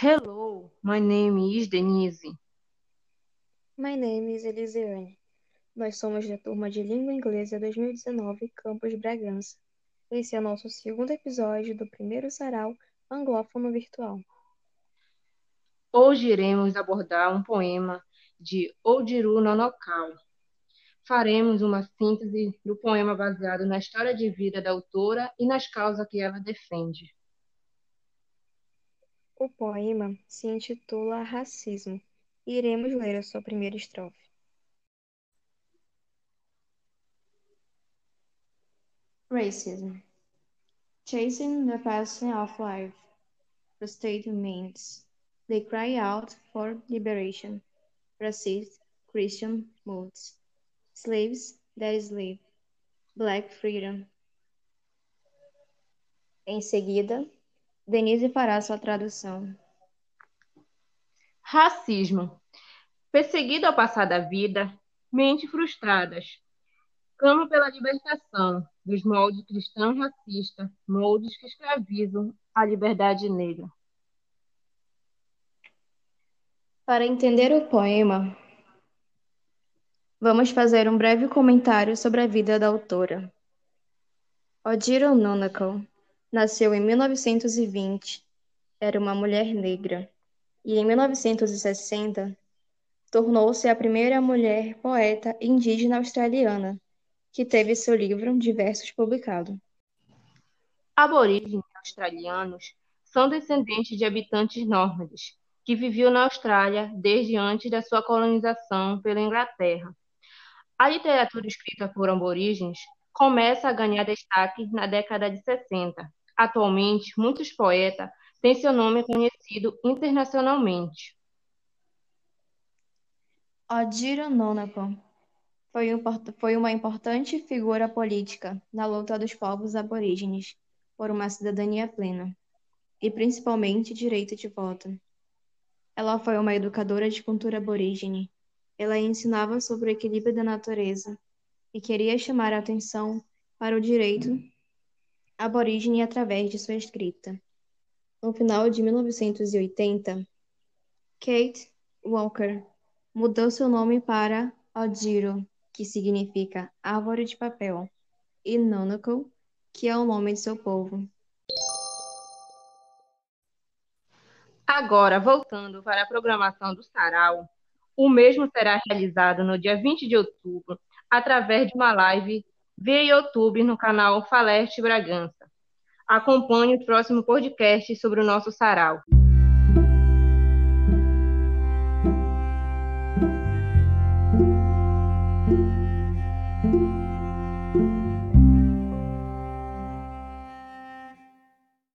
Hello, my name is Denise. My name is Elisiane. Nós somos da turma de Língua Inglesa 2019, Campus Bragança. Esse é o nosso segundo episódio do primeiro sarau anglófono virtual. Hoje iremos abordar um poema de Ojiru Nonokal. Faremos uma síntese do poema baseado na história de vida da autora e nas causas que ela defende. O poema se intitula Racismo iremos ler a sua primeira estrofe. Racism. Chasing the passing of life, the state means. They cry out for liberation. Racist Christian moods. Slaves that slave. Black freedom. Em seguida, Denise fará sua tradução. Racismo. Perseguido ao passar da vida, mentes frustradas. Clamo pela libertação dos moldes cristãos racistas, moldes que escravizam a liberdade negra. Para entender o poema, vamos fazer um breve comentário sobre a vida da autora. Odile Nonacol nasceu em 1920. Era uma mulher negra e em 1960 tornou-se a primeira mulher poeta indígena australiana que teve seu livro de versos publicado. Aborígenes australianos são descendentes de habitantes nômades que viviam na Austrália desde antes da sua colonização pela Inglaterra. A literatura escrita por aborígenes começa a ganhar destaque na década de 60. Atualmente, muitos poetas têm seu nome conhecido internacionalmente. Odiro Nonaco foi, foi uma importante figura política na luta dos povos aborígenes por uma cidadania plena, e principalmente direito de voto. Ela foi uma educadora de cultura aborígene. Ela ensinava sobre o equilíbrio da natureza e queria chamar a atenção para o direito aborígene através de sua escrita. No final de 1980, Kate Walker mudou seu nome para Odiro, que significa árvore de papel, e Nunnaku, que é o nome de seu povo. Agora, voltando para a programação do Sarau, o mesmo será realizado no dia 20 de outubro, através de uma live via YouTube no canal Faleste Bragança. Acompanhe o próximo podcast sobre o nosso sarau.